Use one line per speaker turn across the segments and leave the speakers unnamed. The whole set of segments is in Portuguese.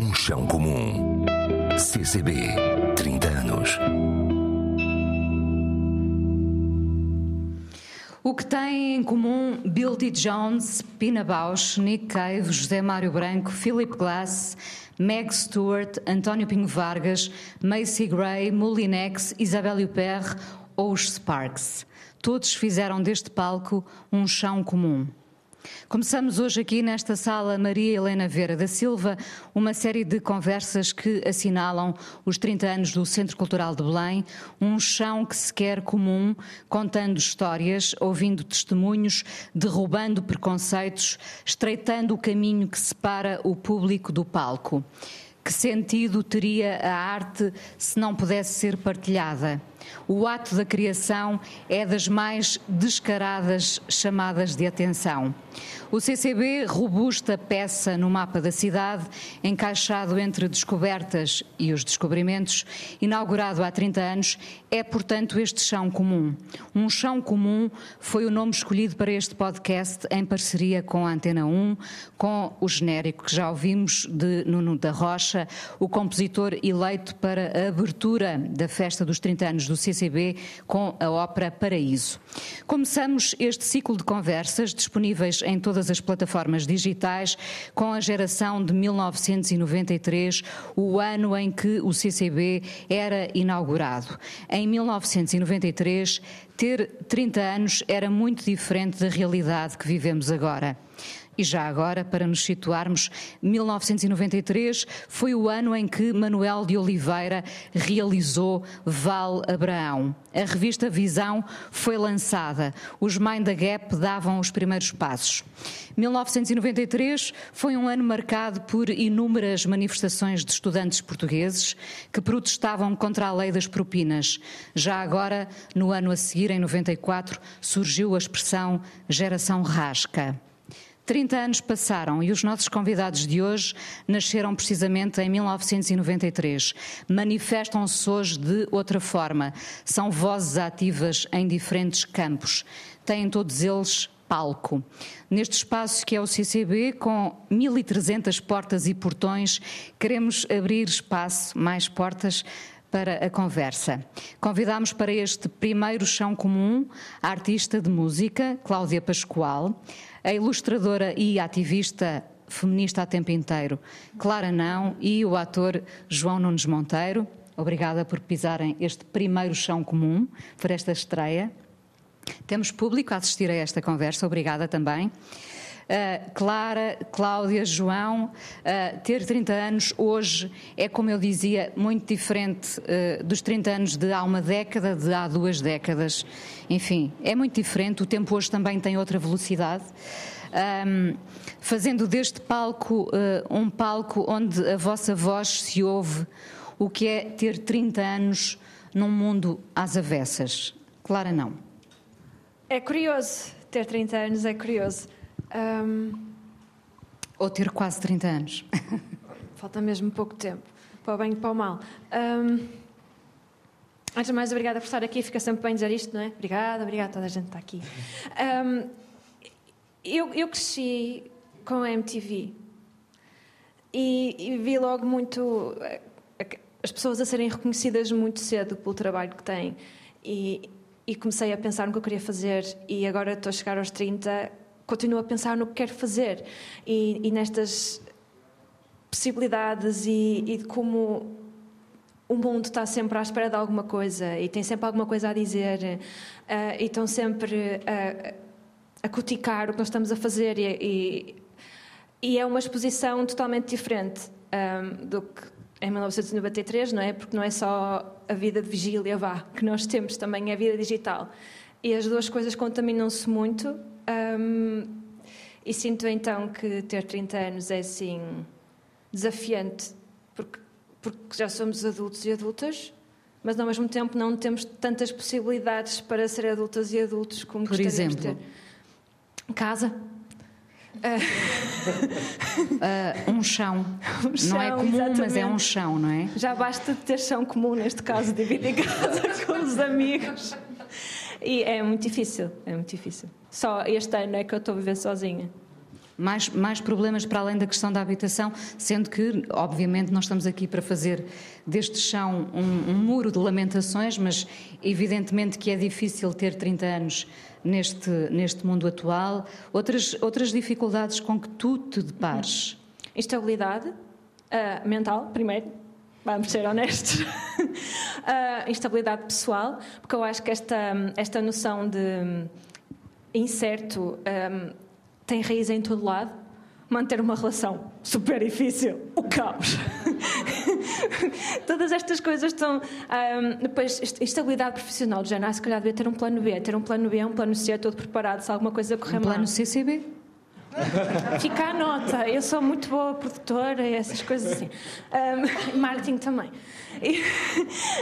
Um chão comum. CCB, 30 anos.
O que têm em comum Bill T. Jones, Pina Bausch, Nick Cave, José Mário Branco, Philip Glass, Meg Stewart, António Pinho Vargas, Macy Gray, Molinex, Isabelle Huppert ou os Sparks. Todos fizeram deste palco um chão comum. Começamos hoje aqui nesta sala Maria Helena Vera da Silva uma série de conversas que assinalam os 30 anos do Centro Cultural de Belém, um chão que se quer comum, contando histórias, ouvindo testemunhos, derrubando preconceitos, estreitando o caminho que separa o público do palco. Que sentido teria a arte se não pudesse ser partilhada? O ato da criação é das mais descaradas chamadas de atenção. O CCB, robusta peça no mapa da cidade, encaixado entre descobertas e os descobrimentos, inaugurado há 30 anos, é, portanto, este chão comum. Um chão comum foi o nome escolhido para este podcast em parceria com a Antena 1, com o genérico que já ouvimos de Nuno da Rocha, o compositor eleito para a abertura da festa dos 30 anos do CCB com a ópera Paraíso. Começamos este ciclo de conversas disponíveis em todas as plataformas digitais com a geração de 1993, o ano em que o CCB era inaugurado. Em 1993, ter 30 anos era muito diferente da realidade que vivemos agora. E já agora, para nos situarmos, 1993 foi o ano em que Manuel de Oliveira realizou Val Abraão. A revista Visão foi lançada. Os Mind the Gap davam os primeiros passos. 1993 foi um ano marcado por inúmeras manifestações de estudantes portugueses que protestavam contra a lei das propinas. Já agora, no ano a seguir, em 94, surgiu a expressão geração rasca. 30 anos passaram e os nossos convidados de hoje nasceram precisamente em 1993. Manifestam-se hoje de outra forma. São vozes ativas em diferentes campos. Têm todos eles palco. Neste espaço que é o CCB, com 1.300 portas e portões, queremos abrir espaço, mais portas, para a conversa. Convidamos para este primeiro chão comum a artista de música, Cláudia Pascoal, a ilustradora e ativista feminista a tempo inteiro, Clara Não, e o ator João Nunes Monteiro. Obrigada por pisarem este primeiro chão comum para esta estreia. Temos público a assistir a esta conversa, obrigada também. Uh, Clara, Cláudia, João, uh, ter 30 anos hoje é, como eu dizia, muito diferente uh, dos 30 anos de há uma década, de há duas décadas. Enfim, é muito diferente. O tempo hoje também tem outra velocidade. Um, fazendo deste palco um palco onde a vossa voz se ouve, o que é ter 30 anos num mundo às avessas. Clara, não.
É curioso. Ter 30 anos é curioso. Um...
Ou ter quase 30 anos.
Falta mesmo pouco tempo, para o bem e para o mal. Um... Antes de mais, obrigada por estar aqui. Fica sempre bem dizer isto, não é? Obrigada, obrigada, toda a gente está aqui. Um... Eu, eu, cresci com a MTV e, e vi logo muito as pessoas a serem reconhecidas muito cedo pelo trabalho que têm. E, e comecei a pensar no que eu queria fazer e agora estou a chegar aos 30 continuo a pensar no que quero fazer e, e nestas possibilidades e, e, de como o mundo está sempre à espera de alguma coisa e tem sempre alguma coisa a dizer uh, e estão sempre a, a coticar o que nós estamos a fazer e, e é uma exposição totalmente diferente um, ehm, do que em 1993, não é? Porque não é só a vida de vigília, vá, que nós temos também, é a vida digital. E as duas coisas contaminam-se muito um, e sinto então que ter 30 anos é assim desafiante, porque, porque já somos adultos e adultas, mas ao mesmo tempo não temos tantas possibilidades para ser adultas e adultos como
Por exemplo?
ter. Casa.
Uh, um, chão. um chão. Não é comum, exatamente. mas é um chão, não é?
Já basta ter chão comum, neste caso, dividir casa com os amigos. E é muito difícil, é muito difícil. Só este ano é que eu estou a viver sozinha.
mais, mais problemas para além da questão da habitação, sendo que, obviamente, nós estamos aqui para fazer deste chão um, um, muro de lamentações, mas evidentemente que é difícil ter 30 anos neste, neste mundo atual. Outras, outras dificuldades com que tu te depares?
Instabilidade uh, mental, primeiro, vamos ser honestos. uh, instabilidade pessoal, porque eu acho que esta, esta noção de incerto um, tem raiz em todo lado. Manter uma relação super difícil, o caos. Todas estas coisas estão. Um, depois, instabilidade profissional, de género, ah, se calhar devia ter um plano B. Ter um plano B é um plano C, todo preparado se alguma coisa correr
um
mal.
Plano CCB?
Fica a nota, eu sou muito boa produtora e essas coisas assim. Um, marketing também. E,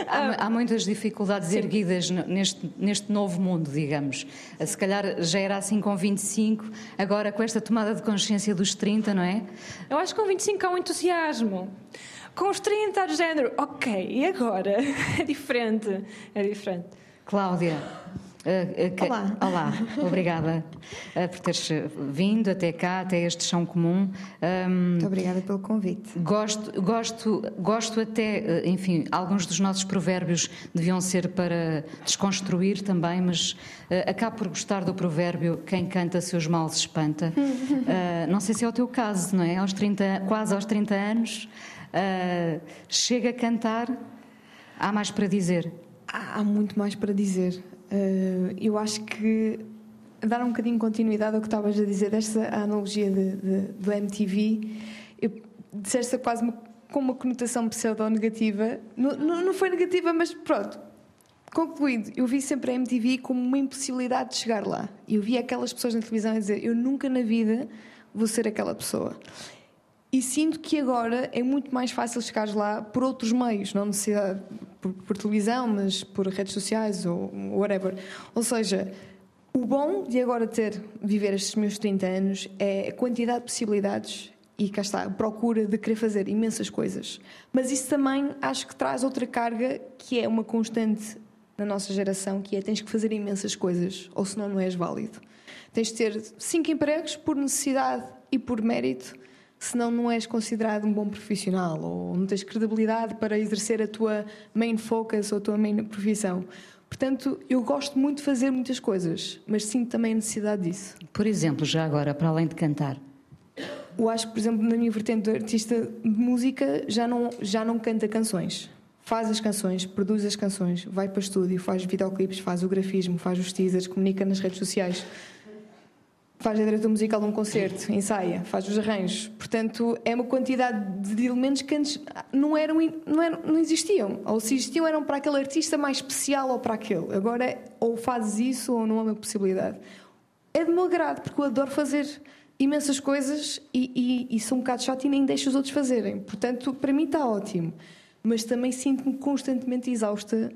há, há, muitas dificuldades sim. erguidas neste, neste novo mundo, digamos. Se calhar já era assim com 25, agora com esta tomada de consciência dos 30, não é?
Eu acho que com 25 há um entusiasmo. Com os 30, de género, ok, e agora? É diferente. É diferente.
Cláudia.
Uh, uh, que... Olá.
Olá, obrigada uh, por teres vindo até cá, até este chão comum.
Um, Muito obrigada pelo convite.
Gosto, gosto, gosto até, enfim, alguns dos nossos provérbios deviam ser para desconstruir também, mas acabo por gostar do provérbio quem canta seus males espanta. não sei se é o teu caso, não é? Aos 30, quase aos 30 anos, chega a cantar, há mais para dizer.
Há muito mais para dizer. Uh, eu acho que dar um bocadinho de continuidade ao que estavas a dizer, desta analogia de, de, do MTV, eu disseste quase com uma conotação pseudo-negativa. Não, não, não foi negativa, mas pronto. Concluído, eu vi sempre a MTV como uma impossibilidade de chegar lá. Eu vi aquelas pessoas na televisão a dizer: Eu nunca na vida vou ser aquela pessoa. E sinto que agora é muito mais fácil chegar lá por outros meios, não necessariamente por, por, televisão, mas por redes sociais ou whatever. Ou seja, o bom de agora ter, viver estes meus 30 anos é a quantidade de possibilidades e cá está, a procura de querer fazer imensas coisas. Mas isso também acho que traz outra carga que é uma constante na nossa geração, que é tens que fazer imensas coisas, ou senão não és válido. Tens de ter cinco empregos por necessidade e por mérito senão não és considerado um bom profissional ou não tens credibilidade para exercer a tua main focus ou a tua main profissão. Portanto, eu gosto muito de fazer muitas coisas, mas sinto também a necessidade disso.
Por exemplo, já agora, para além de cantar?
Eu acho que, por exemplo, na minha vertente de artista de música, já não, já não canta canções. Faz as canções, produz as canções, vai para o estúdio, faz videoclipes, faz o grafismo, faz os teasers, comunica nas redes sociais faz a direção musical de um concerto, ensaia, faz os arranjos. Portanto, é uma quantidade de elementos que antes não, eram, não, eram, não existiam. Ou se existiam, eram para aquele artista mais especial ou para aquele. Agora, ou fazes isso ou não há uma possibilidade. É de meu agrado, porque eu adoro fazer imensas coisas e, e, e sou um bocado chato e nem deixo os outros fazerem. Portanto, para mim está ótimo. Mas também sinto-me constantemente exausta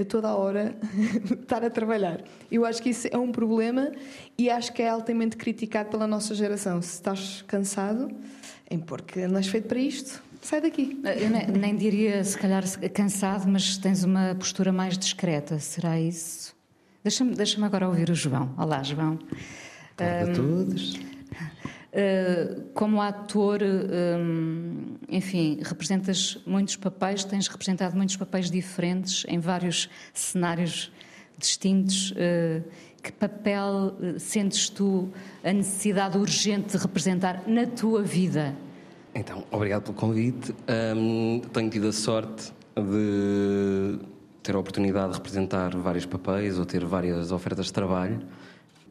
a toda a hora estar a trabalhar. Eu acho que isso é um problema e acho que é altamente criticado pela nossa geração. Se estás cansado, é porque não és feito para isto, sai daqui.
Eu nem, nem diria, se calhar, cansado, mas tens uma postura mais discreta. Será isso? Deixa-me deixa agora ouvir o João. Olá, João.
Olá a todos.
Eh, como ator, eh, enfim, representas muitos papéis, tens representado muitos papéis diferentes em vários cenários distintos. Eh, que papel sentes tu a necessidade urgente de representar na tua vida?
Então, obrigado pelo convite. Um, tenho tido a sorte de ter a oportunidade de representar vários papéis ou ter várias ofertas de trabalho.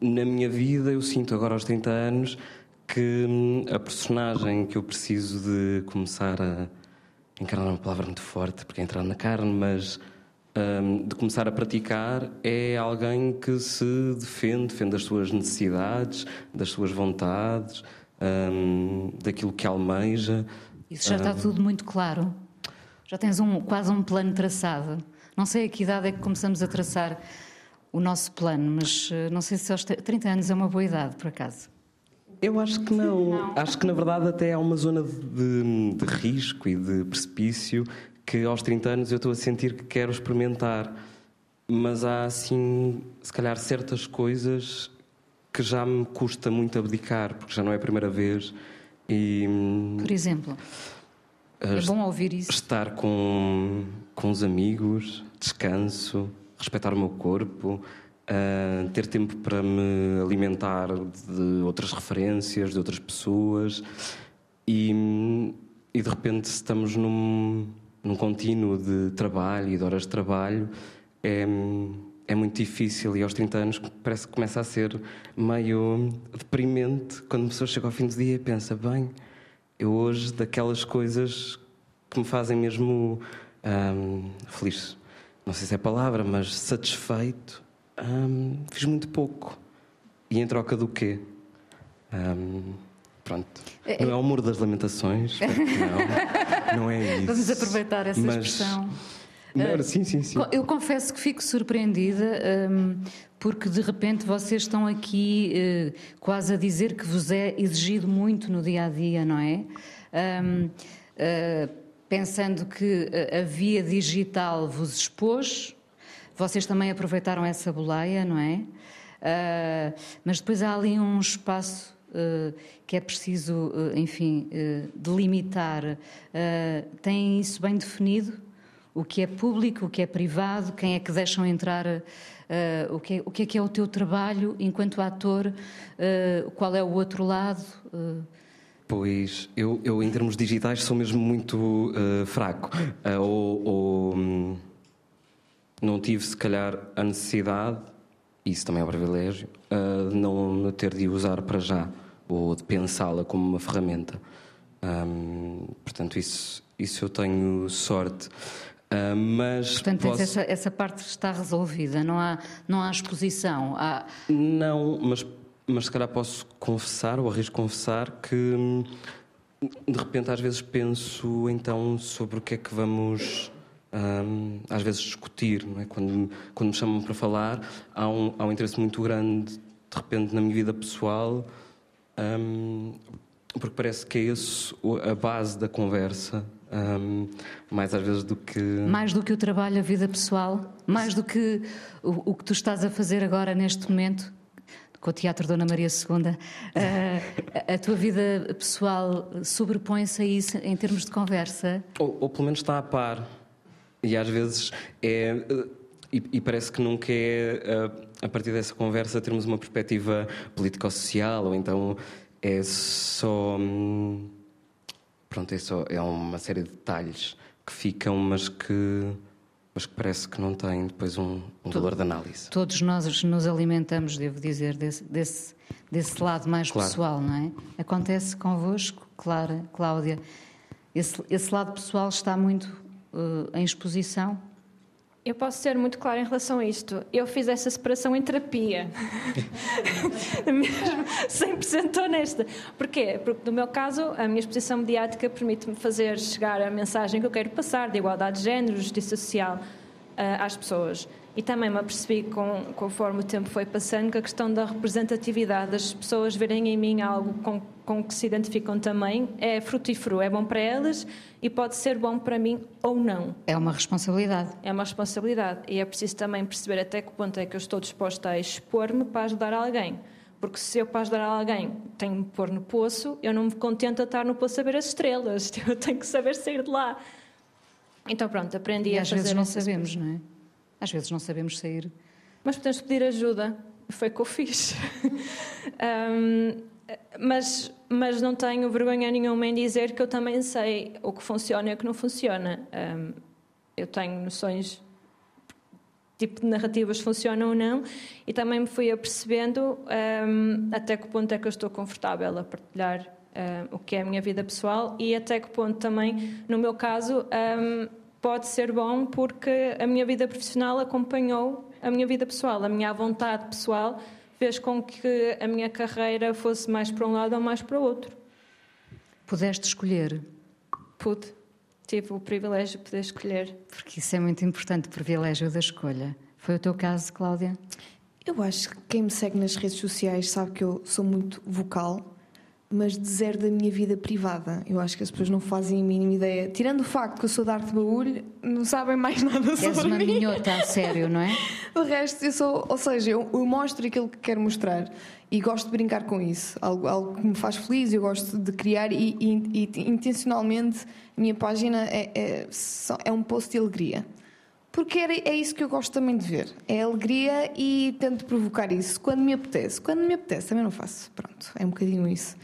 Na minha vida, eu sinto agora aos 30 anos que hum, a personagem que eu preciso de começar a encarnar uma palavra muito forte, porque é entrar na carne, mas um, de começar a praticar é alguém que se defende, defende das suas necessidades, das suas vontades, um, daquilo que almeja.
Isso já está um, tudo muito claro. Já tens um, quase um plano traçado. Não sei a que idade é que começamos a traçar o nosso plano, mas eh, não sei se aos 30 anos é uma boa idade, por acaso.
Eu acho que não. não. Acho que na verdade até há uma zona de, de, risco e de precipício que aos 30 anos eu estou a sentir que quero experimentar. Mas há assim, se calhar, certas coisas que já me custa muito abdicar, porque já não é a primeira vez. E,
Por exemplo, é bom ouvir isso.
Estar com, com os amigos, descanso, respeitar o meu corpo, uh, ter tempo para me alimentar de outras referências, de outras pessoas. E, e de repente estamos num, num contínuo de trabalho e de horas de trabalho. É, é muito difícil e aos 30 anos parece que começa a ser meio deprimente quando a pessoa chega ao fim do dia e pensa: bem, eu hoje, daquelas coisas que me fazem mesmo hum, feliz, não sei se é a palavra, mas satisfeito, hum, fiz muito pouco. E em troca do quê? Hum, pronto. É, não é o muro das lamentações, não, não é isso.
Vamos aproveitar essa mas, expressão.
Não, sim, sim, sim.
Eu confesso que fico surpreendida um, porque de repente vocês estão aqui uh, quase a dizer que vos é exigido muito no dia a dia, não é? Um, uh, pensando que a via digital vos expôs, vocês também aproveitaram essa boleia, não é? Uh, mas depois há ali um espaço uh, que é preciso, uh, enfim, delimitar. Tem isso bem definido? o que é público, o que é privado, quem é que deixam entrar, uh, o, que é, o que é que é o teu trabalho enquanto ator, uh, qual é o outro lado. Uh...
Pois, eu, eu em termos digitais sou mesmo muito fraco. ou, ou hum, não tive, se calhar, a necessidade, isso também é um privilégio, de não ter de usar para já, ou de pensá-la como uma ferramenta. Um, portanto, isso, isso eu tenho sorte. Uh, mas
Portanto, posso... essa, essa parte está resolvida, não há, não há exposição? Há...
Não, mas, mas se calhar posso confessar, ou arrisco confessar, que hum, de repente às vezes penso então sobre o que é que vamos um, às vezes discutir, não é? quando, quando me chamam para falar, há um, há um interesse muito grande de repente na minha vida pessoal, um, porque parece que é isso a base da conversa um, mais às vezes do que.
Mais do que o trabalho, a vida pessoal? Mais do que o, o que tu estás a fazer agora neste momento? Com o Teatro Dona Maria II, uh, a, a tua vida pessoal sobrepõe-se a isso em termos de conversa?
Ou, ou, pelo menos está a par. E às vezes é. E, e parece que nunca é, a partir dessa conversa, termos uma perspectiva político-social, ou então é só. Hum, Pronto, isso é uma série de detalhes que ficam, mas que, mas que parece que não têm depois um, um valor de análise.
Todos nós nos alimentamos, devo dizer, desse, desse, desse lado mais claro. pessoal, não é? Acontece convosco, Clara, Cláudia. Esse, esse lado pessoal está muito em exposição?
Eu posso ser muito clara em relação a isto. Eu fiz essa separação em terapia. Mesmo 100% honesta. Porquê? Porque, no meu caso, a minha exposição mediática permite-me fazer chegar a mensagem que eu quero passar de igualdade de género, justiça social uh, às pessoas. E também me apercebi, com, conforme o tempo foi passando, que a questão da representatividade, das pessoas verem em mim algo com, com que se identificam também, é frutífero, é bom para elas e pode ser bom para mim ou não.
É uma responsabilidade.
É uma responsabilidade. E é preciso também perceber até que ponto é que eu estou disposta a expor-me para ajudar alguém. Porque se eu para ajudar alguém tenho de me pôr no poço, eu não me contento a estar no poço a ver as estrelas. Eu tenho que saber sair de lá. Então pronto, aprendi
e
a
às
fazer
vezes não sabemos, não é? Às vezes não sabemos sair.
Mas podemos pedir ajuda. Foi o que eu fiz. um, mas, mas não tenho vergonha nenhuma em dizer que eu também sei o que funciona e o que não funciona. Um, eu tenho noções tipo de narrativas funcionam ou não e também me fui apercebendo um, até que ponto é que eu estou confortável a partilhar um, o que é a minha vida pessoal e até que ponto também, no meu caso, pode ser bom porque a minha vida profissional acompanhou a minha vida pessoal, a minha vontade pessoal fez com que a minha carreira fosse mais para um lado ou mais para o outro.
Pudeste escolher?
Pude. Tive o privilégio de poder escolher.
Porque isso é muito importante, o privilégio da escolha. Foi o teu caso, Cláudia?
Eu acho que quem me segue nas redes sociais sabe que eu sou muito vocal, mas de zero da minha vida privada. Eu acho que as pessoas não fazem a mínima ideia. Tirando o facto que eu sou de arte baúlho, não sabem mais nada sobre
És uma
mim.
minhota, a sério, não é?
O resto, eu sou, ou seja, eu, eu mostro aquilo que quero mostrar e gosto de brincar com isso. Algo, algo que me faz feliz, eu gosto de criar e, e- e intencionalmente a minha página é, é, é um post de alegria. Porque é isso que eu gosto também de ver. É alegria e tento provocar isso quando me apetece. Quando me apetece, também não faço. Pronto, é um bocadinho isso.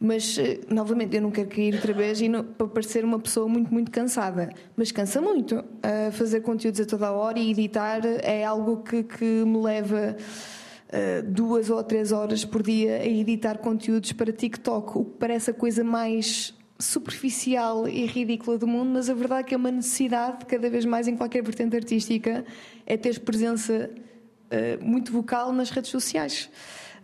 Mas, eh, novamente, eu não quero cair outra vez e não- para parecer uma pessoa muito, muito cansada. Mas cansa muito. Ah, fazer conteúdos a toda a hora e editar é algo que, que me leva ah, duas ou três horas por dia a editar conteúdos para TikTok, o que parece a coisa mais superficial e ridícula do mundo, mas a verdade é que é uma necessidade, cada vez mais em qualquer vertente artística, é ter presença eh, muito vocal nas redes sociais.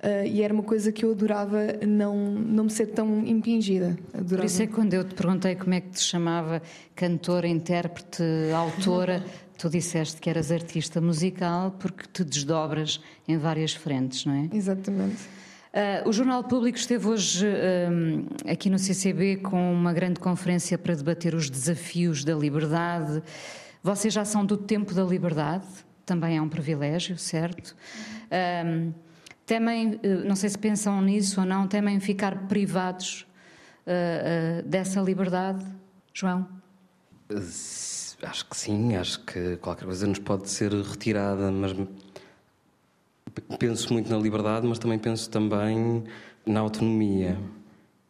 Eh, e era uma coisa que eu adorava não, não me ser tão impingida.
Por
Adorava.
isso é que quando eu te perguntei como é que te chamava cantora, intérprete, autora, tu disseste que eras artista musical porque te desdobras em várias frentes, não é?
Exatamente.
Ah, o Jornal Público esteve hoje ah, aqui no CCB com uma grande conferência para debater os desafios da liberdade. Vocês já são do tempo da liberdade, também é um privilégio, certo? Ah, temem, não sei se pensam nisso ou não, temem ficar privados ah, ah, dessa liberdade, João?
Acho que sim, acho que qualquer coisa nos pode ser retirada, mas penso muito na liberdade, mas também penso também na autonomia.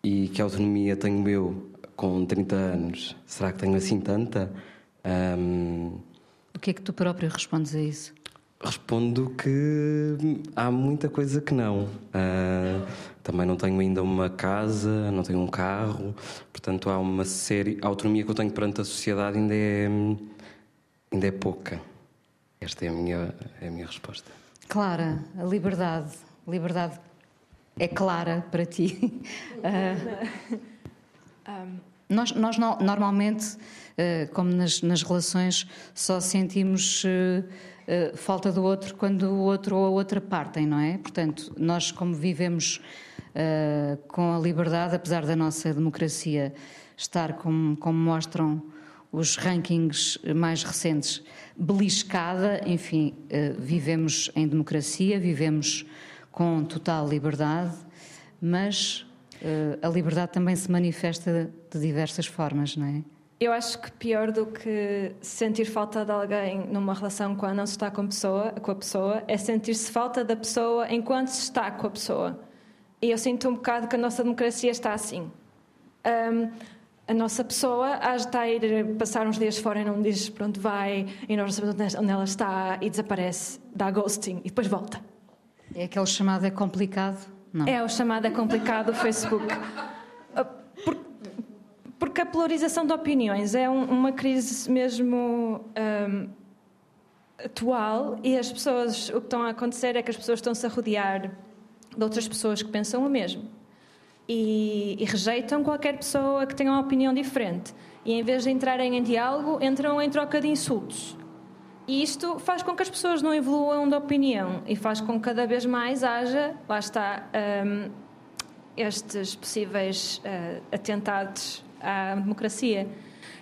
E que autonomia tenho eu com 30 anos? Será que tenho assim tanta? Ahm,
O que é que tu próprio respondes a isso?
Respondo que há muita coisa que não. Ah, também não tenho ainda uma casa, não tenho um carro, portanto há uma série. A autonomia que eu tenho perante a sociedade ainda é, ainda é pouca. Esta é a minha, é a minha resposta.
Clara, a liberdade. Liberdade é clara para ti. Ah, nós, nós no- normalmente, eh, como nas, nas relações, só sentimos eh, falta do outro quando o outro ou a outra partem, não é? Portanto, nós, como vivemos com a liberdade, apesar da nossa democracia estar, como, como mostram os rankings mais recentes, beliscada, enfim, eh, vivemos em democracia, vivemos com total liberdade, mas eh, a liberdade também se manifesta de diversas formas, não é?
Eu acho que pior do que sentir falta de alguém numa relação quando não se está com pessoa, com a pessoa é sentir-se falta da pessoa enquanto se está com a pessoa. E eu sinto um bocado que a nossa democracia está assim. Ahm, a nossa pessoa estar a ir passar uns dias fora e não diz pronto, vai, e nós não sabemos onde ela está e desaparece, dá ghosting e depois volta.
É aquele chamado é complicado? Não.
É o chamado é complicado do Facebook. Ah, por- Porque a polarização de opiniões é um- uma crise mesmo ahm, atual e as pessoas, o que estão a acontecer é que as pessoas estão-se a rodear de outras pessoas que pensam o mesmo e, e rejeitam qualquer pessoa que tenha uma opinião diferente. E em vez de entrarem em diálogo, entram em troca de insultos. E isto faz com que as pessoas não evoluam de opinião e faz com que cada vez mais haja, lá está, hum, estes possíveis eh, atentados à democracia.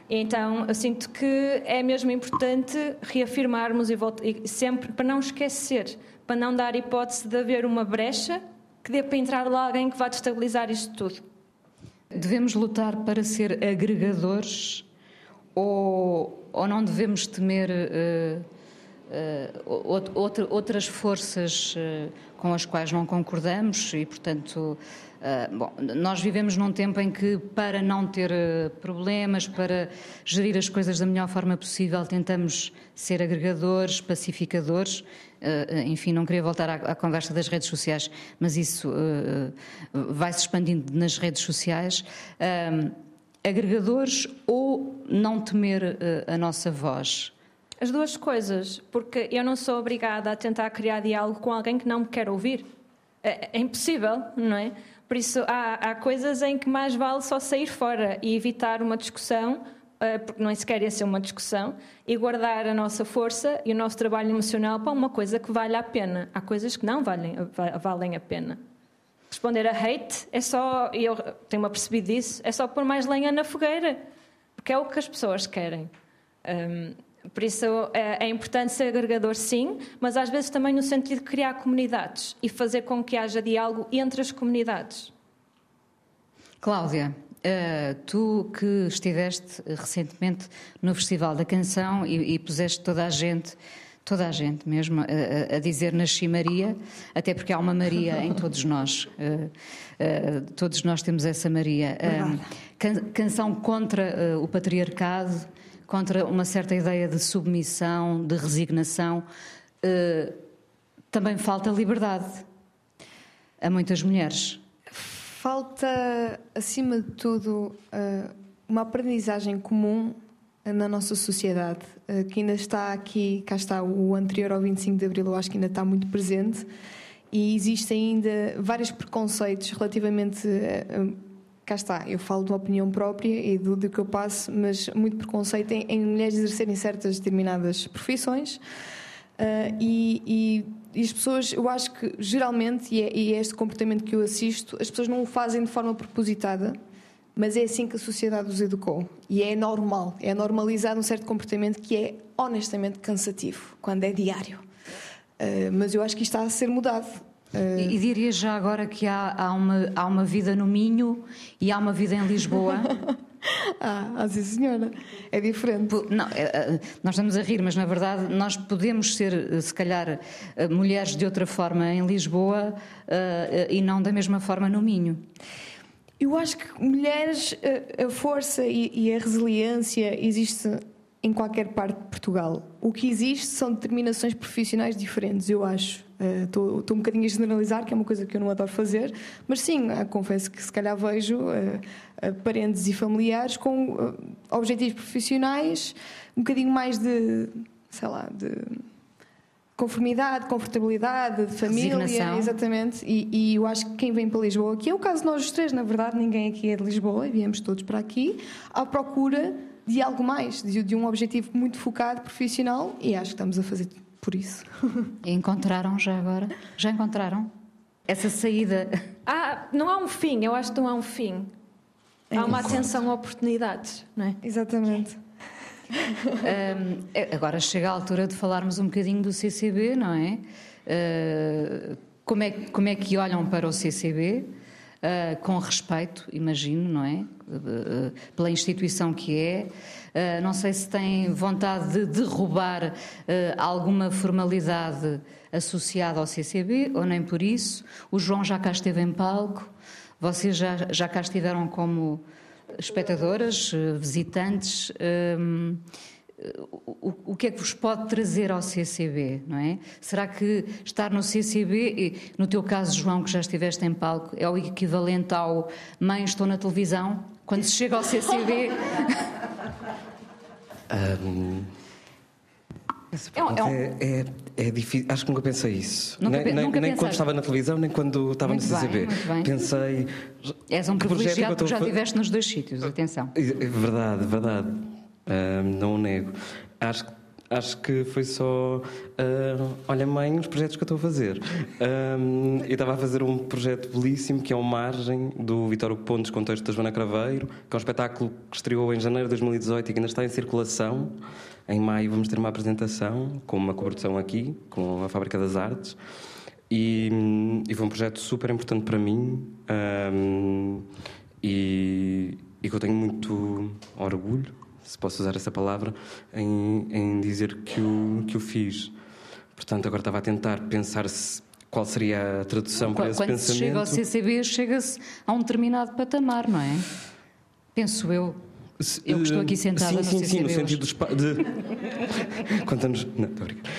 Então, eu sinto que é mesmo importante reafirmarmos e, e sempre para não esquecer, para não dar hipótese de haver uma brecha que dê para entrar lá alguém que vá destabilizar isto tudo.
Devemos lutar para ser agregadores ou, ou não devemos temer out- outra- outras forças eh, com as quais não concordamos e, portanto, bom, nós vivemos num tempo em que, para não ter problemas, para gerir as coisas da melhor forma possível, tentamos ser agregadores, pacificadores. Eh, enfim, não queria voltar à, à conversa das redes sociais, mas isso eh, vai se expandindo nas redes sociais. Agregadores ou não temer eh, a nossa voz?
As duas coisas, porque eu não sou obrigada a tentar criar diálogo com alguém que não me quer ouvir. É, é impossível, não é? Por isso, há, há coisas em que mais vale só sair fora e evitar uma discussão, eh, porque não sequer ia ser uma discussão, e guardar a nossa força e o nosso trabalho emocional para uma coisa que vale a pena. Há coisas que não valem, va- valem a pena. responder a hate é só, e eu tenho-me apercebido disso, é só pôr mais lenha na fogueira, porque é o que as pessoas querem. Um, por isso é, é, importante ser agregador, sim, mas às vezes também no sentido de criar comunidades e fazer com que haja diálogo entre as comunidades.
Cláudia, uh, tu que estiveste recentemente no Festival da Canção e, e puseste toda a gente toda a gente mesmo a, a, dizer Nasci Maria, até porque há uma Maria em todos nós. Uh, uh, todos nós temos essa Maria. Uh, can, canção contra o patriarcado, contra uma certa ideia de submissão, de resignação. também falta liberdade a muitas mulheres.
Falta, acima de tudo, uma aprendizagem comum na nossa sociedade, eh, que ainda está aqui, cá está o anterior ao 25 de Abril, eu acho que ainda está muito presente, e existem ainda vários preconceitos relativamente. Cá está, eu falo de uma opinião própria e do, do que eu passo, mas muito preconceito em, em mulheres exercerem certas determinadas profissões. Uh, e, e, e, as pessoas, eu acho que geralmente, e é, e é este comportamento que eu assisto, as pessoas não o fazem de forma propositada, mas é assim que a sociedade os educou. E é normal, é normalizado um certo comportamento que é honestamente cansativo, quando é diário. Uh, mas eu acho que isto está a ser mudado.
Uh... E, e diria já agora que há, há, uma, há uma vida no Minho e há uma vida em Lisboa.
ah, ah, sim senhora, é diferente.
Não, é, é, nós estamos a rir, mas na verdade nós podemos ser, se calhar, mulheres de outra forma em Lisboa uh, e não da mesma forma no Minho.
Eu acho que mulheres, a, força e, a resiliência existe em qualquer parte de Portugal. O que existe são determinações profissionais diferentes, eu acho. Estou uh, um bocadinho a generalizar, que é uma coisa que eu não adoro fazer, mas sim, uh, confesso que se calhar vejo uh, parentes e familiares com objetivos profissionais um bocadinho mais de, sei lá, de conformidade, confortabilidade, de família, Resignação. exatamente. E, e, eu acho que quem vem para Lisboa, que é o caso de nós os três, na verdade, ninguém aqui é de Lisboa, viemos todos para aqui, à procura de algo mais, de, de um objetivo muito focado, profissional, e acho que estamos a fazer por isso.
E encontraram já agora? Já encontraram? Essa saída?
Ah, não há um fim, eu acho que não há um fim. Há é uma atenção a oportunidades, não é?
Exatamente
um, agora chega a altura de falarmos um bocadinho do CCB, não é? Uh, como é, como é que olham para o CCB? Uh, com respeito, imagino, não é? Uh, pela instituição que é. Uh, não sei se têm vontade de derrubar alguma formalidade associada ao CCB ou nem por isso. O João já cá esteve em palco, vocês já, já cá estiveram como espectadoras, visitantes, o, o, que é que vos pode trazer ao CCB, não é? Será que estar no CCB, no teu caso, João, que já estiveste em palco, é o equivalente ao mãe, estou na televisão? Quando se chega ao CCB.
um... É, é, é, é, difícil, acho que nunca pensei isso.
Nunca,
nem,
nunca
nem quando estava na televisão, nem quando estava muito no CCB. Bem, pensei.
És um privilegiado porque já estiveste nos dois sítios, atenção.
É verdade, verdade. Um, não o nego. Acho, acho que foi só. Uh, olha, mãe, os projetos que eu estou a fazer. Um, eu estava a fazer um projeto belíssimo que é o Margem, do Vitório Pontes, com texto da Joana Craveiro, que é um espetáculo que estreou em janeiro de 2018 e que ainda está em circulação. Em maio vamos ter uma apresentação com uma cobertura aqui, com a Fábrica das Artes. E, e foi um projeto super importante para mim um, e, e, que eu tenho muito orgulho, se posso usar essa palavra, em, em dizer que o, que o fiz. Portanto, agora estava a tentar pensar se, qual seria a tradução
quando,
para esse
quando
pensamento.
Quando chega ao CCB, chega-se a um determinado patamar, não é? Penso eu. Eu que estou aqui sentada
sim,
sim,
sim, no sentido de. Quantos Não, estou a brincar.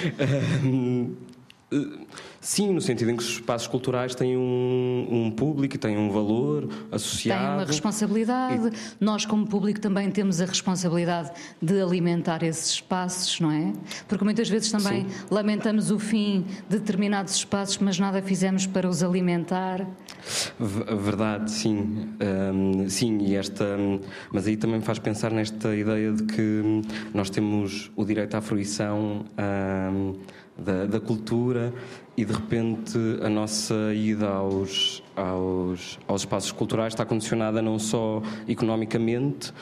Uh, sim, no sentido em que os espaços culturais têm um, um público e têm um valor associado.
Têm uma responsabilidade. E... Nós, como público, também temos a responsabilidade de alimentar esses espaços, não é? Porque muitas vezes também sim. lamentamos o fim de determinados espaços, mas nada fizemos para os alimentar.
Verdade, sim. Um, sim, e esta. Mas aí também me faz pensar nesta ideia de que nós temos o direito à fruição. Um, da, da, cultura e de repente a nossa ida aos, aos, aos espaços culturais está condicionada não só economicamente,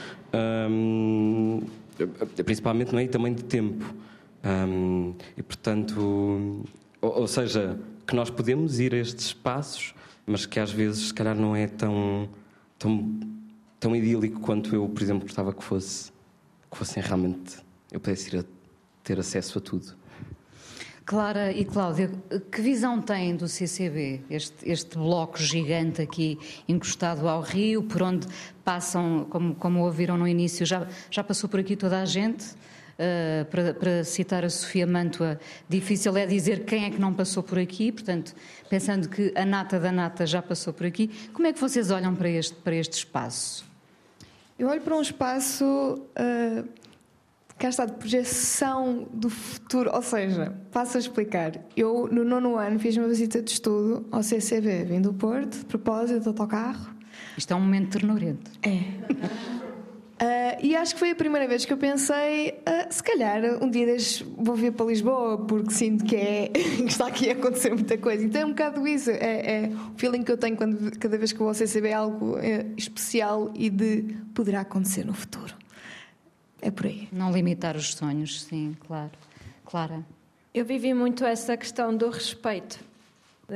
hum, principalmente não é? e também de tempo. Hum, e portanto, ou, ou, seja, que nós podemos ir a estes espaços, mas que às vezes se calhar não é tão, tão, tão idílico quanto eu, por exemplo, gostava que fosse, que fossem realmente eu pudesse ir a ter acesso a tudo.
Clara e Cláudia, que visão têm do CCB, este, este bloco gigante aqui encostado ao rio, por onde passam, como, como ouviram no início, já, já passou por aqui toda a gente? Uh, para, para, citar a Sofia Mantua, difícil é dizer quem é que não passou por aqui, portanto, pensando que a nata da nata já passou por aqui, como é que vocês olham para este, para este espaço?
Eu olho para um espaço uh, cá está, de projeção do futuro. Ou seja, passo a explicar. Eu, no nono ano, fiz uma visita de estudo ao CCB, vim do Porto, de propósito, de autocarro.
Isto é um momento ternurento.
É. Uh, e acho que foi a primeira vez que eu pensei, uh, se calhar um dia destes vou vir para Lisboa, porque sinto que, é, que está aqui a acontecer muita coisa. Então é um bocado isso, é, é o feeling que eu tenho quando, cada vez que vou ao CCB algo é, especial e de poderá acontecer no futuro. É por aí.
Não limitar os sonhos, sim, claro. Clara.
Eu vivi muito essa questão do respeito.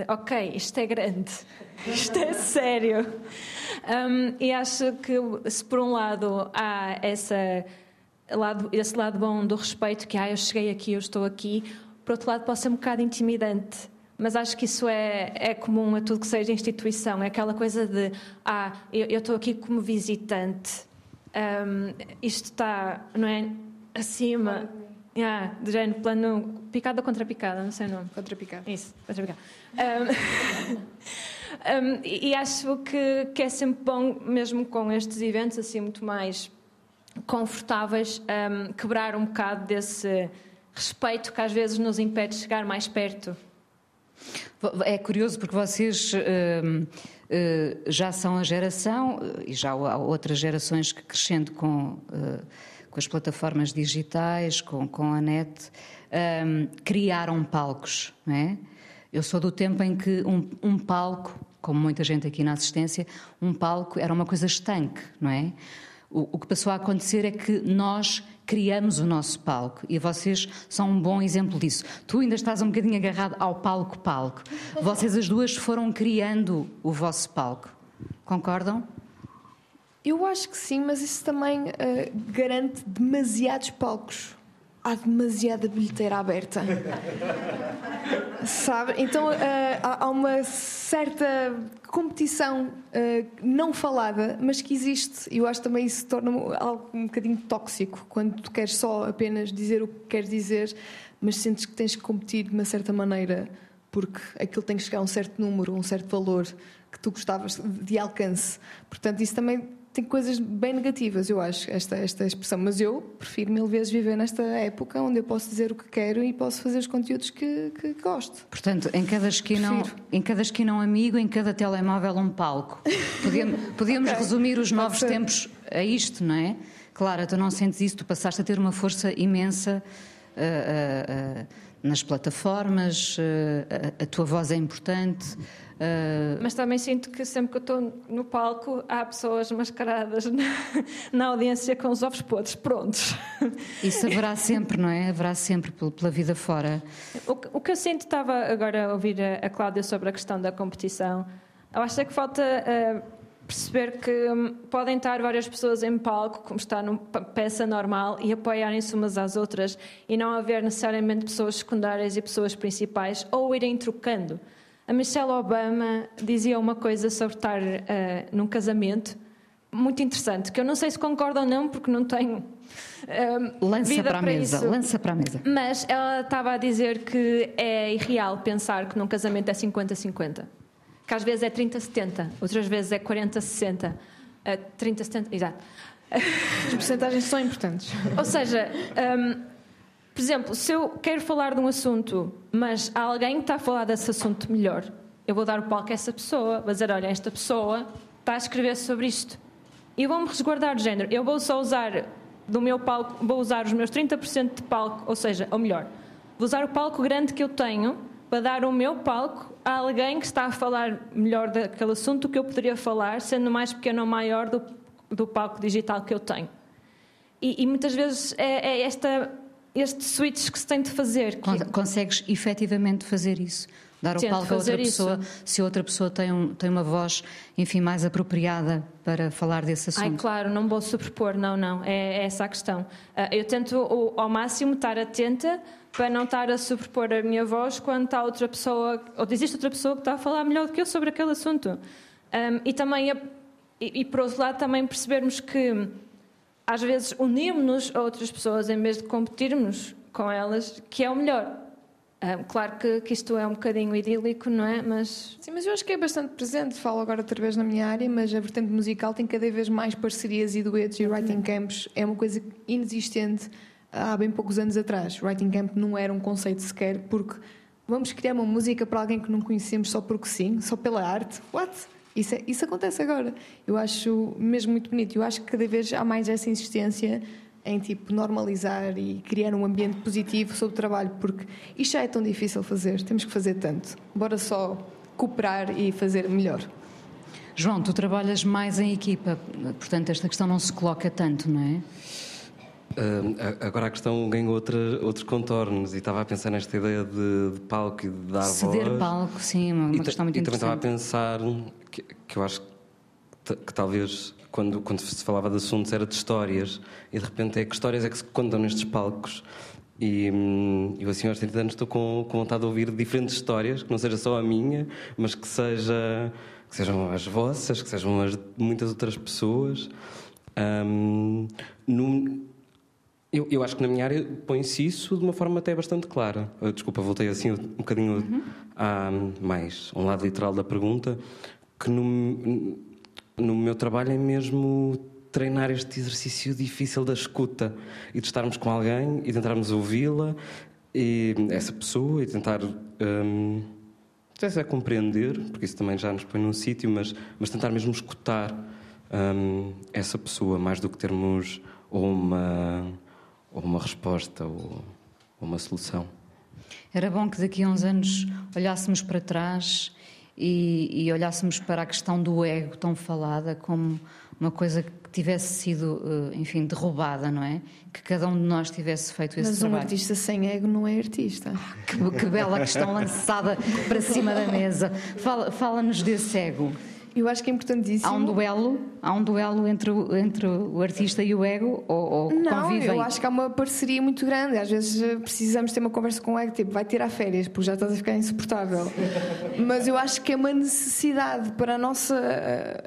Ok, isto é grande, isto é sério. Um, e acho que, se por um lado há essa, lado, esse lado bom do respeito, que ah, eu cheguei aqui, eu estou aqui, por outro lado pode ser um bocado intimidante. Mas acho que isso é, é comum a tudo que seja instituição. É aquela coisa de, ah, eu, eu estou aqui como visitante um, isto está, não é? Acima. Yeah, de género, plano. Picada contra picada, não sei o nome.
Contra picada.
Isso, contra picada. Um, um, e acho que, que é sempre bom, mesmo com estes eventos assim muito mais confortáveis, um, quebrar um bocado desse respeito que às vezes nos impede de chegar mais perto.
É curioso porque vocês. Eh, já são a geração, eh, e já há outras gerações que crescendo com, eh, com as plataformas digitais, com, com a net, um, criaram palcos, não é? Eu sou do tempo em que um, um palco, como muita gente aqui na assistência, um palco era uma coisa estanque, não é? O, o, que passou a acontecer é que nós criamos o nosso palco e vocês são um bom exemplo disso. Tu ainda estás um bocadinho agarrado ao palco-palco. Vocês as duas foram criando o vosso palco. Concordam?
Eu acho que sim, mas isso também uh, garante demasiados palcos há demasiada bilheteira aberta. Sabe? Então uh, há uma certa competição uh, não falada, mas que existe. E eu acho também isso torna algo um bocadinho tóxico quando tu queres só apenas dizer o que queres dizer, mas sentes que tens que competir de uma certa maneira porque aquilo tem que chegar a um certo número, a um certo valor que tu gostavas de alcance. Portanto, isso também tem coisas bem negativas, eu acho, esta, esta expressão. Mas eu prefiro mil vezes viver nesta época onde eu posso dizer o que quero e posso fazer os conteúdos que, que gosto.
Portanto, em cada esquina, em cada esquina um amigo, em cada telemóvel um palco. Podíamos, podíamos okay. resumir os novos tempos a isto, não é? Claro, tu não sentes isso, tu passaste a ter uma força imensa. Uh, uh, uh, nas plataformas, a, a tua voz é importante,
Uh... Mas também sinto que sempre que eu estou no palco há pessoas mascaradas na, na audiência com os ovos podres prontos.
Isso haverá sempre, não é? Haverá sempre pela vida fora.
O, o que eu sinto, estava agora a ouvir a, a Cláudia sobre a questão da competição, eu acho que falta. Uh, perceber que hum, podem estar várias pessoas em palco, como está numa peça normal, e apoiarem-se umas às outras, e não haver necessariamente pessoas secundárias e pessoas principais, ou irem trocando. A Michelle Obama dizia uma coisa sobre estar uh, num casamento muito interessante, que eu não sei se concordo ou não, porque não tenho uh,
lança
vida
para a mesa,
isso.
lança para a mesa.
Mas ela estava a dizer que é irreal pensar que num casamento é 50-50. Que às vezes é 30-70, outras vezes é 40-60. Uh, 30-70, exato.
As porcentagens são importantes.
Ou seja, um, por exemplo, se eu quero falar de um assunto, mas há alguém que está a falar desse assunto melhor, eu vou dar o palco a essa pessoa, vou dizer: olha, esta pessoa está a escrever sobre isto. E vou-me resguardar de género. Eu vou só usar do meu palco, vou usar os meus 30% de palco, ou seja, ou melhor, Vou usar o palco grande que eu tenho para dar o meu palco a alguém que está a falar melhor daquele assunto que eu poderia falar, sendo mais pequeno ou maior do, do palco digital que eu tenho. E, e muitas vezes é, é, esta, este switch que se tem de fazer.
Consegues efetivamente fazer isso? Dar o palco a outra pessoa, isso. se outra pessoa tem, um, tem uma voz, enfim, mais apropriada para falar desse assunto.
Ai, claro, não vou superpor, não, não, é, é essa a questão. Uh, eu tento ao máximo estar atenta para não estar a superpor a minha voz quando está outra pessoa, ou existe outra pessoa que está a falar melhor do que eu sobre aquele assunto. Um, e também, e, e por outro lado, também percebermos que às vezes unirmos-nos a outras pessoas em vez de competirmos com elas, que é o melhor. Um, claro que, que, isto é um bocadinho idílico, não é? Mas...
Sim, mas eu acho que é bastante presente. Falo agora outra vez na minha área, mas a vertente musical tem cada vez mais parcerias e duetos e writing camps. É uma coisa inexistente há bem poucos anos atrás. Writing camp não era um conceito sequer, porque vamos criar uma música para alguém que não conhecemos só porque sim, só pela arte. What? Isso, é, isso acontece agora. Eu acho mesmo muito bonito. Eu acho que cada vez há mais essa insistência em tipo normalizar e criar um ambiente positivo sobre o trabalho, porque isto já é tão difícil fazer, temos que fazer tanto. Bora só cooperar e fazer melhor.
João, tu trabalhas mais em equipa, portanto esta questão não se coloca tanto, não é?
Uh, agora a questão ganhou outra, outros contornos e estava a pensar nesta ideia de, de palco e de dar
Ceder voz. palco, sim, uma, uma questão muito
e
interessante.
E também estava a pensar que, que eu acho que, que talvez quando, quando se falava de assuntos era de histórias e de repente é que histórias é que se contam nestes palcos e hum, eu assim aos 30 anos estou com, com vontade de ouvir diferentes histórias que não seja só a minha mas que seja que sejam as vossas que sejam as de muitas outras pessoas um, eu, eu, acho que na minha área põe-se isso de uma forma até bastante clara. Uh, desculpa, voltei assim um bocadinho uhum. a, mais um lado literal da pergunta, que no, no meu trabalho é mesmo treinar este exercício difícil da escuta e de estarmos com alguém e tentarmos ouvi-la e essa pessoa e tentar um, é compreender, porque isso também já nos põe num sítio, mas, mas tentar mesmo escutar um, essa pessoa mais do que termos uma, ou uma resposta ou, ou uma solução.
Era bom que daqui a uns anos olhássemos para trás e, e, olhássemos para a questão do ego tão falada como uma coisa que tivesse sido, eh, enfim, derrubada, não é? Que cada um de nós tivesse feito esse
Mas
trabalho.
Mas um artista sem ego não é artista.
que, que, bela questão lançada para cima da mesa. Fala-nos fala desse ego.
Eu acho que é importantíssimo.
Há um duelo, há um duelo entre, o, entre o artista e o ego ou, ou
Não,
convivem?
eu acho que há uma parceria muito grande. Às vezes eh, precisamos ter uma conversa com o ego, tipo, vai tirar férias, porque já estás a ficar insuportável. Mas eu acho que é uma necessidade para a nossa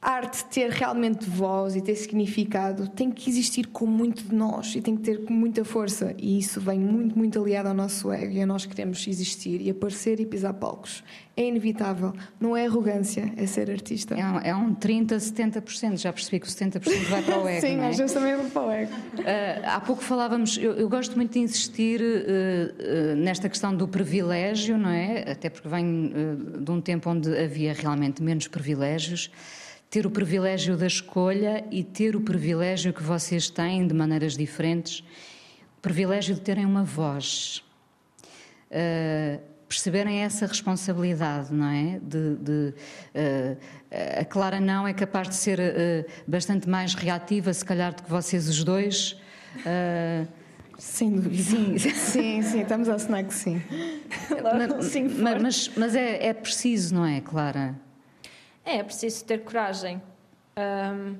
eh, arte ter realmente voz e ter significado tem que existir com muito de nós e tem que ter muita força. E isso vem muito, muito aliado ao nosso ego e a nós queremos existir e aparecer e pisar palcos. É inevitável. Não é arrogância, é ser artista.
É um, é um 30%, 70%. Já percebi que o 70% vai para o ego.
Sim,
é?
às vezes também vai para o ego. Uh,
há pouco falávamos, eu, eu, gosto muito de insistir uh, uh, nesta questão do privilégio, não é? Até porque venho de um tempo onde havia realmente menos privilégios ter o privilégio da escolha e ter o privilégio que vocês têm de maneiras diferentes, o privilégio de terem uma voz. Uh, perceberem essa responsabilidade, não é? De, de uh, a Clara não é capaz de ser uh, bastante mais reativa, se calhar, do que vocês os dois.
Sem dúvida. Sim, sim, sim, estamos a assinar que sim.
mas, sim mas, mas é, é preciso, não é, Clara?
É, é preciso ter coragem. Um,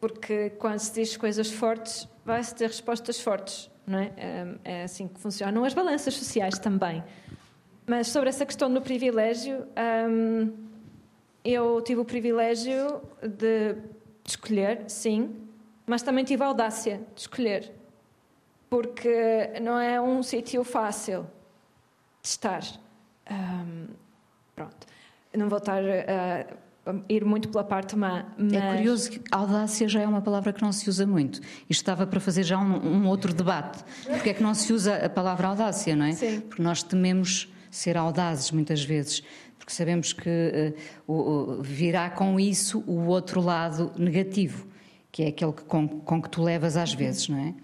porque quando se diz coisas fortes, vai-se ter respostas fortes. Não é? é assim que funcionam as balanças sociais também. Mas sobre essa questão do privilégio, um, eu tive o privilégio de escolher, sim, mas também tive a audácia de escolher. Porque não é um sítio fácil de estar. Um, pronto não vou estar a ir muito pela parte má. Mas...
É curioso que audácia já é uma palavra que não se usa muito. Isto estava para fazer já um, um outro debate. Porque é que não se usa a palavra audácia, não é?
Sim.
Porque nós tememos ser audazes muitas vezes. Porque sabemos que uh, uh, virá com isso o outro lado negativo, que é aquele que, com, com que tu levas às vezes, não é?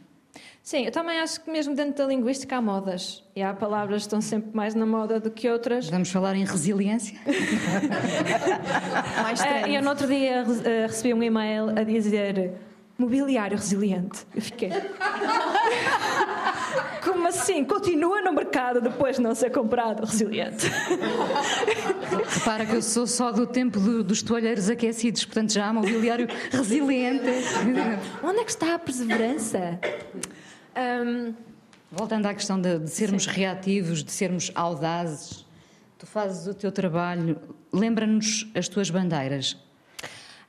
Sim, eu também acho que mesmo dentro da linguística há modas. E há palavras que estão sempre mais na moda do que outras.
Vamos falar em resiliência?
Mais
Ah,
trend.
eu no outro dia eh, recebi um e-mail a dizer mobiliário resiliente. Eu fiquei. Como assim? Continua no mercado depois de não ser comprado resiliente.
Repara que eu sou só do tempo do- dos toalheiros aquecidos, portanto já há mobiliário resiliente.
Onde é que está a perseverança? Ahm,
Voltando à questão de, de sermos reativos, de sermos audazes, tu fazes o teu trabalho, lembra-nos as tuas bandeiras.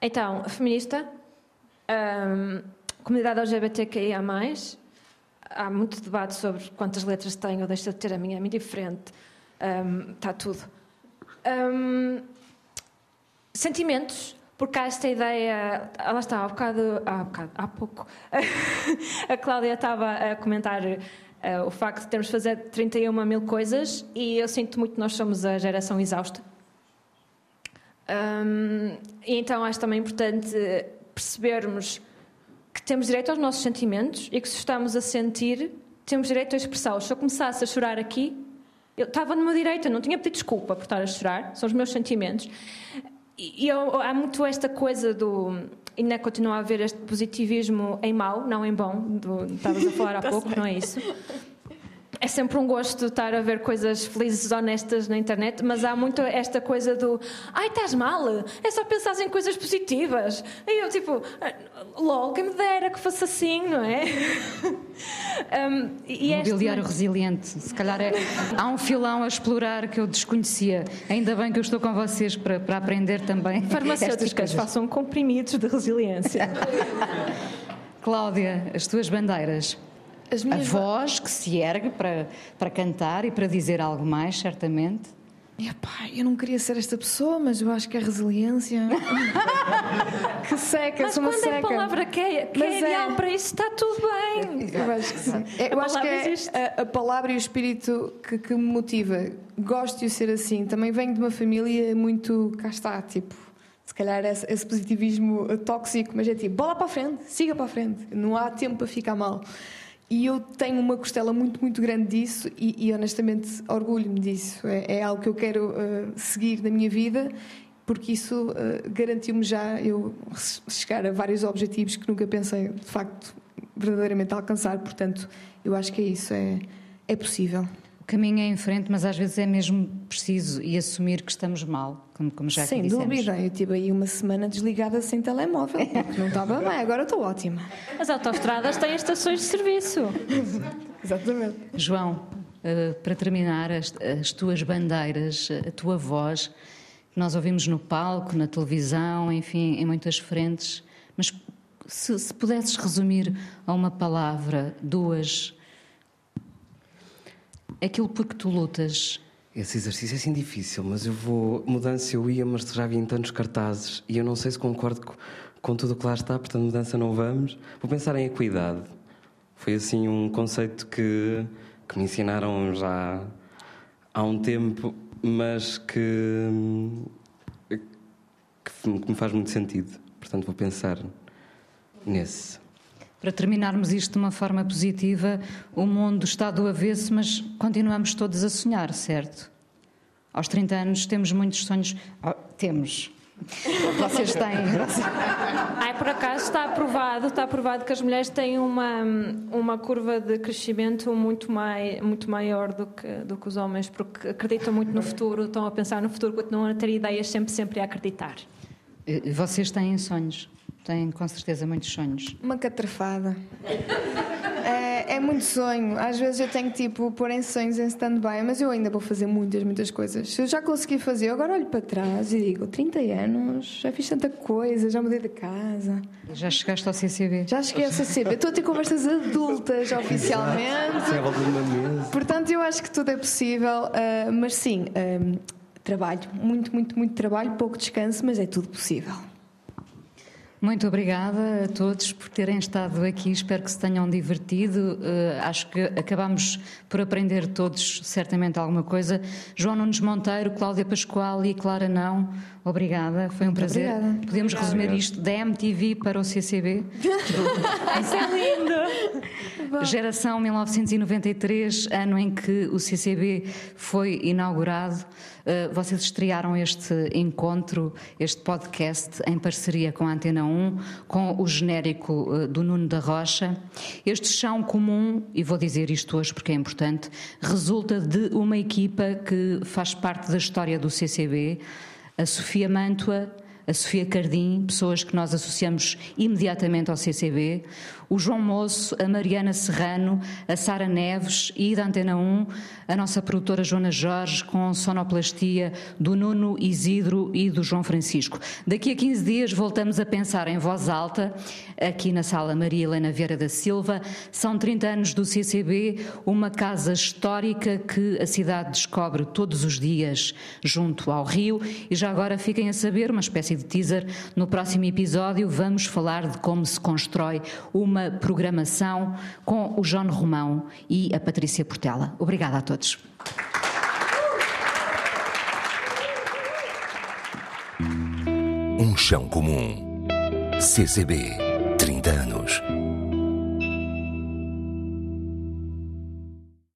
então, feminista, ahm, comunidade LGBTQIA, há muito debate sobre quantas letras tenho ou deixo de ter a minha, é muito diferente. Ahm, está tudo. Ahm, sentimentos, porque há esta ideia. ah, Lá está, há bocado, há, bocado, há pouco. a Cláudia estava a comentar ah, o facto de termos de fazer 31 mil coisas e eu sinto muito que nós somos a geração exausta. Hum, e então acho também importante percebermos que temos direito aos nossos sentimentos e que se estamos a sentir, temos direito a expressá-los. Se eu começasse a chorar aqui, eu estava direito, eu não tinha pedido desculpa por estar a chorar, são os meus sentimentos. E eu- há muito esta coisa do. Ainda continua a haver este positivismo em mau, não em bom, do, estavas a falar há pouco, não é isso? É sempre um gosto estar a ver coisas felizes, honestas na internet, mas há muito esta coisa do ai, estás mal, é só pensar em coisas positivas. E eu, tipo, "Ah, lol, quem me dera que fosse assim, não é? Um, e este-
Mobiliário resiliente, se calhar é. Há um filão a explorar que eu desconhecia. Ainda bem que eu estou com vocês para, para aprender também.
Farmacêuticas façam comprimidos de resiliência.
Cláudia, as tuas bandeiras. A voz que se ergue para, para cantar e para dizer algo mais, certamente.
Epá, eu não queria ser esta pessoa, mas eu acho que é resiliência. que seca,
Mas
uma
quando
seca.
é a palavra que é, que
Mas
é
é.
ideal para isso, está tudo bem.
Eu acho que sim. É, Eu
A
acho que
palavra
é a, a palavra e o espírito que, que me motiva. Gosto de ser assim. Também venho de uma família muito. cá está, tipo. Se calhar esse, esse positivismo tóxico, mas é tipo, bola para a frente, siga para a frente. Não há tempo para ficar mal. E eu tenho uma costela muito, muito grande disso e, e, honestamente orgulho-me disso. É, é algo que eu quero eh, seguir na minha vida porque isso eh, garantiu-me já eu chegar a vários objetivos que nunca pensei de facto verdadeiramente alcançar. Portanto, eu acho que é isso, é, é possível.
Caminho é em frente, mas às vezes é mesmo preciso e assumir que estamos mal, como, como já aqui
Sem dúvida, eu tive aí uma semana desligada sem telemóvel, porque não estava bem, agora estou ótima.
As autoestradas têm estações de serviço.
Exatamente.
João, eh, para terminar, as, as tuas bandeiras, a tua voz, que nós ouvimos no palco, na televisão, enfim, em muitas frentes, mas se, se pudesses resumir a uma palavra, duas, aquilo por que tu lutas,
Esse exercício é assim difícil, mas eu vou. Mudança eu ia, mas já vi em tantos cartazes e eu não sei se concordo com, com tudo o que lá está, portanto, mudança não vamos. Vou pensar em equidade. Foi assim um conceito que, que me ensinaram já há um tempo, mas que, que que me faz muito sentido. Portanto, vou pensar nesse.
Para terminarmos isto de uma forma positiva, o mundo está do avesso, mas continuamos todos a sonhar, certo? Aos 30 anos temos muitos sonhos. Oh, temos. Vocês têm.
Ai, por acaso está aprovado, está aprovado que as mulheres têm uma, uma curva de crescimento muito, mai, muito maior do que, do que os homens, porque acreditam muito no futuro, estão a pensar no futuro, continuam a ter ideias sempre, sempre a acreditar.
Vocês têm sonhos. Têm com certeza muitos sonhos.
Uma catrafada. É, é muito sonho. Às vezes eu tenho tipo pôr em sonhos em stand-by, mas eu ainda vou fazer muitas, muitas coisas. Se eu já consegui fazer, eu agora olho para trás e digo: 30 anos, já fiz tanta coisa, já mudei de casa,
Já chegaste ao CCB?
já cheguei a CCB, estou a ter conversas adultas oficialmente.
Mesa.
Portanto, eu acho que tudo é possível, ah, mas sim, ah, trabalho, muito, muito, muito trabalho, pouco descanso, mas é tudo possível.
Muito obrigada a todos por terem estado aqui. Espero que se tenham divertido. Uh, acho que acabamos por aprender todos, certamente, alguma coisa. João Nunes Monteiro, Cláudia Pascoal e Clara Não, obrigada. Foi um Muito prazer. Obrigada. Podemos obrigada. resumir isto da MTV para o CCB.
Isso é lindo!
Geração 1993, ano em que o CCB foi inaugurado. Uh, vocês estrearam este encontro, este podcast, em parceria com a Antena 1, com o genérico uh, do Nuno da Rocha. Este chão comum, e vou dizer isto hoje porque é importante, resulta de uma equipa que faz parte da história do CCB, a Sofia Mantua, a Sofia Cardim, pessoas que nós associamos imediatamente ao CCB, o João Moço, a Mariana Serrano, a Sara Neves e da Antena 1, a nossa produtora Joana Jorge, com sonoplastia do Nuno Isidro e do João Francisco. Daqui a 15 dias voltamos a pensar em voz alta, aqui na sala Maria Helena Vieira da Silva. São 30 anos do CCB, uma casa histórica que a cidade descobre todos os dias junto ao Rio. E já agora fiquem a saber, uma espécie de teaser, no próximo episódio vamos falar de como se constrói uma uma programação com o João Romão e a Patrícia Portela. Obrigada a todos.
Um chão comum. CCB, 30 anos.